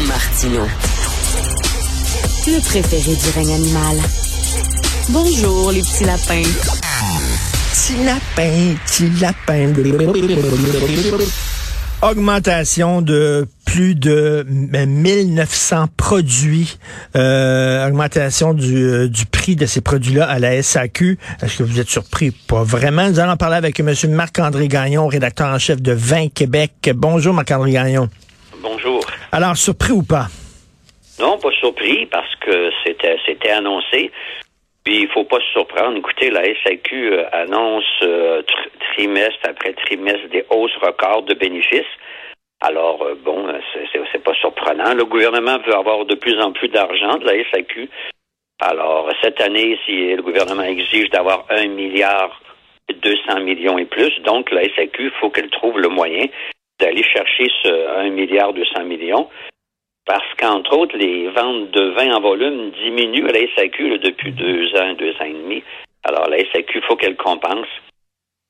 Martino. Le préféré du règne animal. Bonjour, les petits lapins. Petit lapin, petit lapin. Augmentation de plus de 1900 produits, euh, augmentation du, euh, du prix de ces produits-là à la SAQ. Est-ce que vous êtes surpris? Pas vraiment. Nous allons parler avec M. Marc-André Gagnon, rédacteur en chef de Vin Québec. Bonjour, Marc-André Gagnon. Bonjour. Alors, surpris ou pas? Non, pas surpris parce que c'était c'était annoncé. Puis il faut pas se surprendre. Écoutez, la SAQ euh, annonce euh, trimestre après trimestre des hausses records de bénéfices. Alors euh, bon, c'est pas surprenant. Le gouvernement veut avoir de plus en plus d'argent de la SAQ. Alors cette année, si le gouvernement exige d'avoir un milliard 200 millions et plus, donc la SAQ, il faut qu'elle trouve le moyen d'aller chercher ce 1 milliard 200 millions parce qu'entre autres, les ventes de vin en volume diminuent à la SAQ depuis deux ans, deux ans et demi. Alors, la SAQ, il faut qu'elle compense.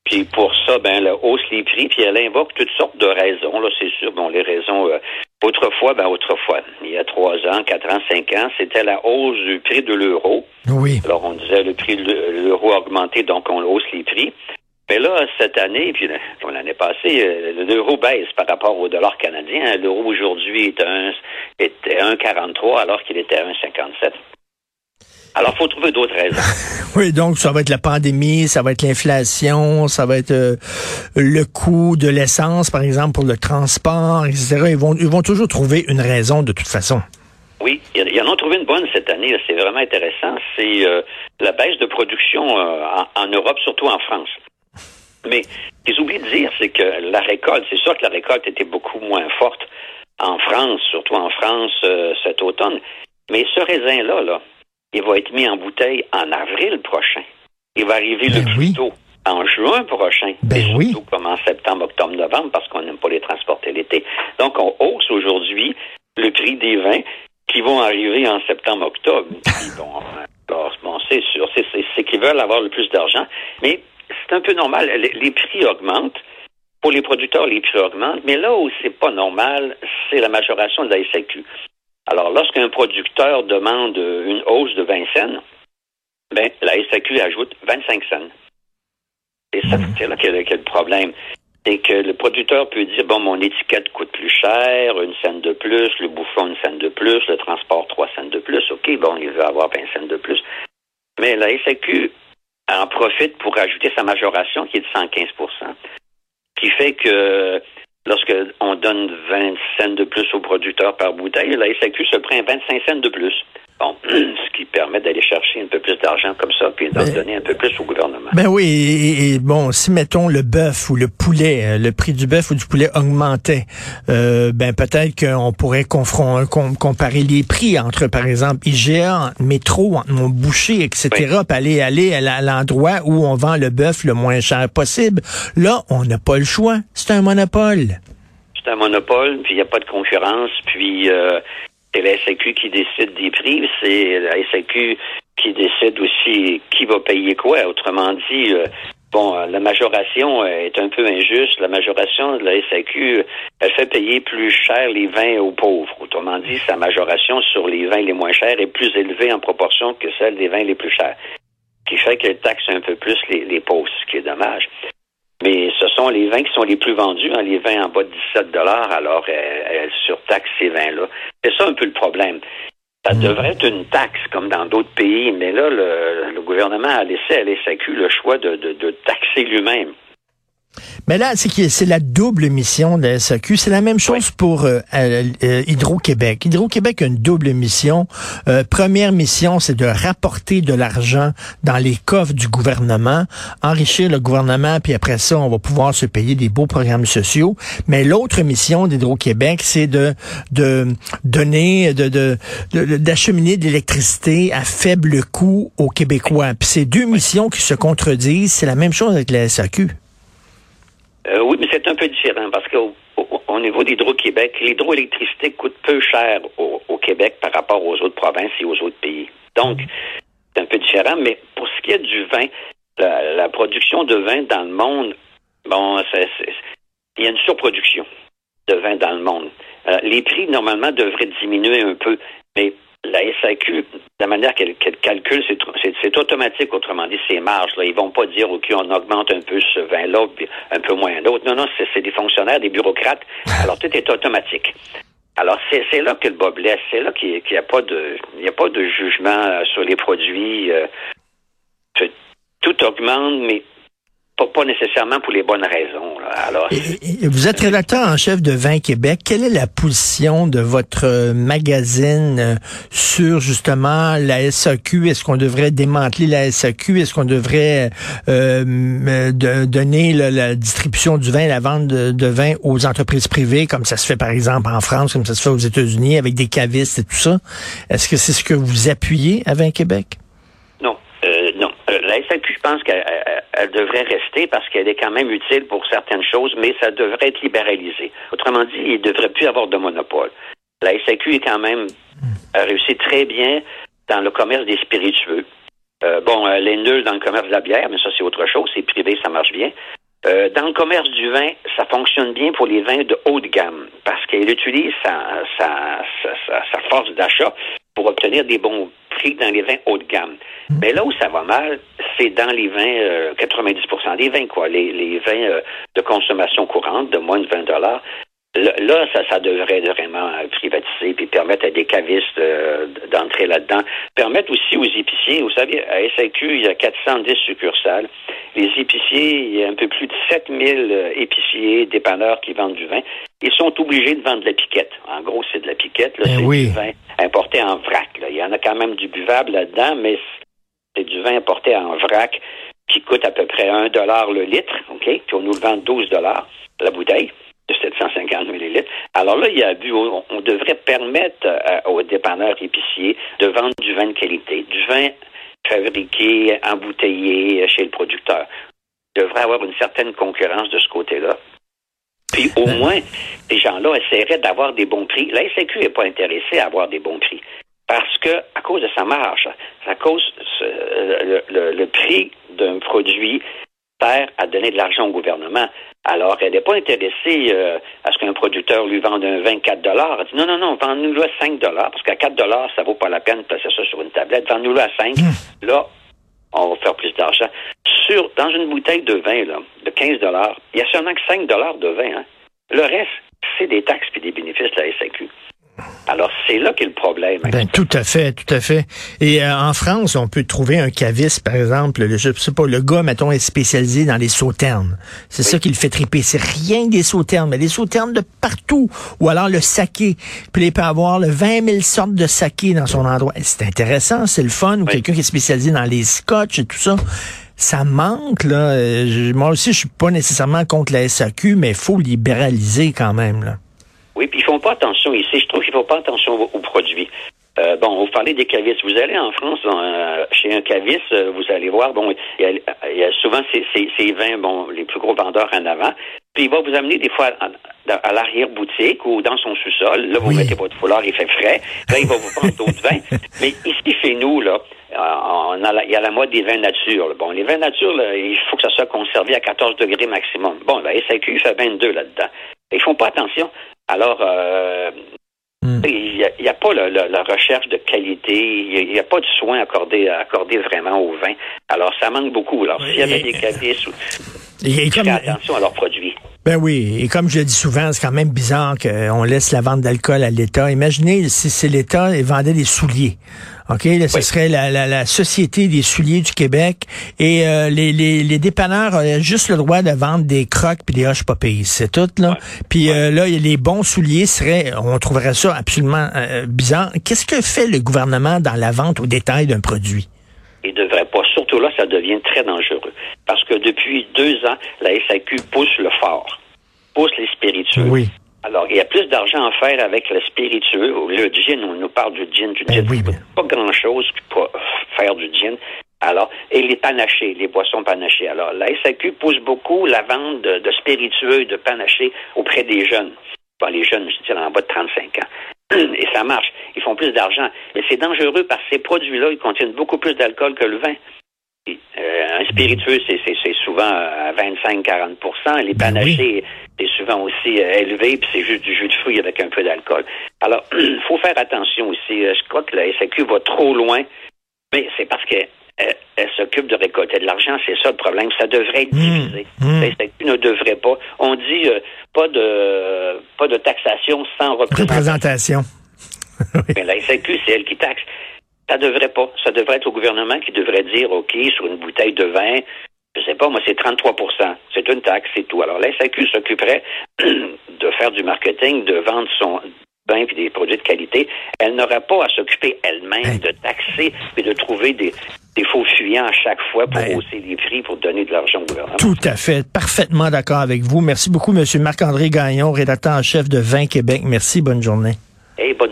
Puis pour ça, ben, elle hausse les prix, puis elle invoque toutes sortes de raisons. Là, c'est sûr, bon, les raisons. Euh, autrefois, ben, autrefois, il y a trois ans, quatre ans, cinq ans, c'était la hausse du prix de l'euro. Oui. Alors, on disait le prix de l'euro a augmenté, donc on hausse les prix. Mais là, cette année, puis l'année passée, euh, l'euro baisse par rapport au dollar canadien. L'euro aujourd'hui est un était 1,43 alors qu'il était à 1,57. Alors, il faut trouver d'autres raisons. oui, donc ça va être la pandémie, ça va être l'inflation, ça va être euh, le coût de l'essence, par exemple, pour le transport, etc. Ils vont, ils vont toujours trouver une raison de toute façon. Oui, ils en ont trouvé une bonne cette année. C'est vraiment intéressant. C'est euh, la baisse de production en, en Europe, surtout en France. Mais ce qu'ils oublient de dire, c'est que la récolte, c'est sûr que la récolte était beaucoup moins forte en France, surtout en France euh, cet automne. Mais ce raisin-là, là, il va être mis en bouteille en avril prochain. Il va arriver le Ben plus oui. tôt en juin prochain. Ben et oui. surtout comme en septembre, octobre, novembre, parce qu'on n'aime pas les transporter l'été. Donc, on hausse aujourd'hui le prix des vins qui vont arriver en septembre, octobre. Bon, c'est sûr, c'est qu'ils veulent avoir le plus d'argent. Mais c'est un peu normal. Les, les prix augmentent. Pour les producteurs, les prix augmentent. Mais là où c'est pas normal, c'est la majoration de la SAQ. Alors, lorsqu'un producteur demande une hausse de 20 cents, ben, la SAQ ajoute 25 cents. Et ça, c'est là qu'il y, a le problème. C'est que le producteur peut dire, bon, mon étiquette coûte plus cher, une scène de plus, le bouffon une scène de plus, le transport trois cents de plus. OK, bon, il veut avoir 20 cents de plus. Mais la SAQ en profite pour ajouter sa majoration qui est de 115% qui fait que lorsque on donne 20 cents de plus au producteur par bouteille, la SAQ se prend 25 cents de plus. Bon, ce qui permet d'aller chercher un peu plus d'argent comme ça, puis d'en Ben- donner un peu plus au gouvernement. Ben oui, et, et bon, si mettons le bœuf ou le poulet, euh, le prix du bœuf ou du poulet augmentait, euh, ben peut-être qu'on pourrait confron- comparer les prix entre, par exemple, IGA, métro, entre mon boucher, etc., Oui. puis aller aller à l'endroit où on vend le bœuf le moins cher possible. Là, on n'a pas le choix. C'est un monopole. C'est un monopole, puis il n'y a pas de concurrence, puis euh, c'est la SAQ qui décide des prix, c'est la SAQ qui décide aussi qui va payer quoi. Autrement dit, euh, bon, euh, la majoration est un peu injuste. La majoration de la SAQ, elle fait payer plus cher les vins aux pauvres. Autrement dit, sa majoration sur les vins les moins chers est plus élevée en proportion que celle des vins les plus chers. Ce qui fait qu'elle taxe un peu plus les pauvres, ce qui est dommage. Mais ce sont les vins qui sont les plus vendus, hein, les vins en bas de 17 alors elle, elle surtaxe ces vins-là. C'est ça un peu le problème. Ça devrait être une taxe, comme dans d'autres pays, mais là, le, le gouvernement a laissé à l'SAQ le choix de, de, de taxer lui-même. Mais là, c'est c'est la double mission de la SAQ. C'est la même chose pour euh, euh, euh, Hydro-Québec. Hydro-Québec a une double mission. Euh, première mission, c'est de rapporter de l'argent dans les coffres du gouvernement, enrichir le gouvernement, puis après ça, on va pouvoir se payer des beaux programmes sociaux. Mais l'autre mission d'Hydro-Québec, c'est de de donner, de de de- d'acheminer de l'électricité à faible coût aux Québécois. Puis c'est deux missions qui se contredisent. C'est la même chose avec la SAQ. Euh, oui, mais c'est un peu différent parce qu'au au, au niveau d'Hydro-Québec, l'hydroélectricité coûte peu cher au, Québec par rapport aux autres provinces et aux autres pays. Donc, c'est un peu différent, mais pour ce qui est du vin, la, production de vin dans le monde, bon, il y a une surproduction. de vin dans le monde. Euh, les prix, normalement, devraient diminuer un peu, mais la SAQ, de la manière qu'elle calcule, c'est automatique, autrement dit, ces marges. Là. Ils vont pas dire, OK, on augmente un peu ce vin-là, un peu moins d'autres. Non, non, c'est des fonctionnaires, des bureaucrates. Alors, tout est automatique. Alors, c'est là que le bas blesse. C'est là qu'il n'y a pas de il a pas de jugement euh, sur les produits. Euh, tout augmente, mais pas, nécessairement pour les bonnes raisons. Alors, vous êtes rédacteur en chef de Vin Québec. Quelle est la position de votre magazine euh, sur justement la SAQ? Est-ce qu'on devrait démanteler la SAQ? Est-ce qu'on devrait euh, donner la distribution du vin, la vente de, vin aux entreprises privées, comme ça se fait par exemple en France, comme ça se fait aux États-Unis, avec des cavistes et tout ça? Est-ce que c'est ce que vous appuyez à Vin Québec? La SAQ, je pense qu'elle elle devrait rester parce qu'elle est quand même utile pour certaines choses, mais ça devrait être libéralisé. Autrement dit, il ne devrait plus avoir de monopole. La SAQ est quand même a réussi très bien dans le commerce des spiritueux. Euh, bon, elle est nulle dans le commerce de la bière, mais ça c'est autre chose, c'est privé, ça marche bien. Euh, dans le commerce du vin, ça fonctionne bien pour les vins de haut de gamme parce qu'elle utilise sa force d'achat pour obtenir des bons prix dans les vins haut de gamme. Mm. Mais là où ça va mal, c'est dans les vins, 90% euh, des vins, quoi, les, les vins euh, de consommation courante de moins de 20 dollars. Là, ça, ça devrait vraiment privatiser puis permettre à des cavistes euh, d'entrer là-dedans. Permettre aussi aux épiciers. Vous savez, à SAQ, il y a 410 succursales. Les épiciers, il y a un peu plus de 7000 épiciers, dépanneurs qui vendent du vin. Ils sont obligés de vendre de la piquette. En gros, c'est de la piquette. Là, ben c'est du vin importé en vrac. Il y en a quand même du buvable là-dedans, mais c'est du vin importé en vrac qui coûte à peu près 1 dollar le litre, OK? Puis on nous le vend 12 dollars la bouteille de 750 millilitres. Alors là, il y a bu, on, devrait permettre euh, aux dépanneurs épiciers de vendre du vin de qualité, du vin fabriqué, embouteillé chez le producteur. Il devrait avoir une certaine concurrence de ce côté-là. Puis au moins, ces gens-là essaieraient d'avoir des bons prix. La SAQ n'est pas intéressée à avoir des bons prix parce que à cause de sa marge, à cause euh, le, prix d'un produit sert à donner de l'argent au gouvernement. Alors, elle n'est pas intéressée euh, à ce qu'un producteur lui vende un 24 dollars. Elle dit non, non, non, vends-nous-le à 5 dollars, parce qu'à 4 dollars, ça vaut pas la peine de placer ça sur une tablette. Vends-nous-le à 5. Hmm. Là, on va faire plus d'argent. Sur, dans une bouteille de vin, là, de 15 dollars, il y a seulement que 5 dollars de vin. Hein. Le reste, c'est des taxes et des bénéfices de la SAQ. Alors, c'est là qu'est le problème. Ben, tout à fait, tout à fait. Et euh, en France, on peut trouver un caviste, par exemple, le, je sais pas, le gars, mettons, est spécialisé dans les sauternes. C'est ça qui le fait triper. C'est rien des sauternes, mais des sauternes de partout. Ou alors le saké. Puis il peut avoir le 20 000 sortes de saké dans son endroit. C'est intéressant, c'est le fun. Ou quelqu'un qui est spécialisé dans les scotch et tout ça ça manque là. Euh, moi aussi, je suis pas nécessairement contre la SAQ, mais il faut libéraliser quand même là. Oui, puis ils font pas attention ici. Je trouve qu'ils font pas attention aux, produits. Euh, bon, vous parlez des cavistes. Vous allez en France, euh, chez un caviste, euh, vous allez voir, bon, il y a, souvent ces, ces, vins, bon, les plus gros vendeurs en avant. Puis il va vous amener des fois à, l'arrière-boutique ou dans son sous-sol. Là, vous mettez votre foulard, il fait frais. Là, il va vous prendre d'autres vins. Mais ici, chez nous, là, on a il y a la mode des vins nature. Bon, les vins nature, il faut que ça soit conservé à 14 degrés maximum. Bon, la SAQ fait 22 là-dedans. Ils font pas attention. Alors, euh, hmm. il n'y a, pas la recherche de qualité, il n'y a, pas de soin accordé, accordé vraiment au vin. Alors, ça manque beaucoup. Alors, s'il y avait des cavistes, comme, attention à leurs produits. Ben oui, et comme je le dis souvent, c'est quand même bizarre qu'on laisse la vente d'alcool à l'État. Imaginez si c'est l'État et vendait des souliers. OK, là, ce serait la, la, la, Société des souliers du Québec et euh, les, les, les, dépanneurs auraient juste le droit de vendre des crocs puis des hoches c'est tout là. Puis euh, là, les bons souliers seraient on trouverait ça absolument euh, bizarre. Qu'est-ce que fait le gouvernement dans la vente au détail d'un produit? Il devrait pas surtout là, ça devient très dangereux parce que depuis deux ans, la SAQ pousse le fort, pousse les spiritueux. Oui. Alors, il y a plus d'argent à faire avec le spiritueux. Le gin, on nous parle du gin, du ben gin. Pas grand-chose pour faire du gin. Alors, et les panachés, les boissons panachées. Alors, la SAQ pousse beaucoup la vente de, spiritueux et de panachés auprès des jeunes. Bon, les jeunes, je dirais, en bas de 35 ans. Et ça marche. Ils font plus d'argent. Mais c'est dangereux parce que ces produits-là, ils contiennent beaucoup plus d'alcool que le vin. Euh, spiritueux, c'est souvent à 25-40 Les Ben panachés, c'est souvent aussi euh, élevé, puis c'est juste du jus de fruits avec un peu d'alcool. Alors, il faut faire attention aussi. Euh, je crois que la SAQ va trop loin, mais c'est parce que euh, elle, s'occupe de récolter de l'argent, c'est ça le problème. Ça devrait être Mmh, divisé. mmh. La SAQ ne devrait pas. On dit euh, pas de pas de taxation sans représentation. Représentation. Mais la SAQ, c'est elle qui taxe. Ça devrait pas. Ça devrait être au gouvernement qui devrait dire, OK, sur une bouteille de vin, je sais pas, moi, c'est 33% C'est une taxe, c'est tout. Alors, la SAQ s'occuperait de faire du marketing, de vendre son vin et des produits de qualité. Elle n'aurait pas à s'occuper elle-même Ben. de taxer et de trouver des, des faux fuyants à chaque fois pour Ben. hausser les prix, pour donner de l'argent au gouvernement. Tout à fait. Parfaitement d'accord avec vous. Merci beaucoup, Monsieur Marc-André Gagnon, rédacteur en chef de Vin Québec. Merci. Bonne journée. Et bonne journée.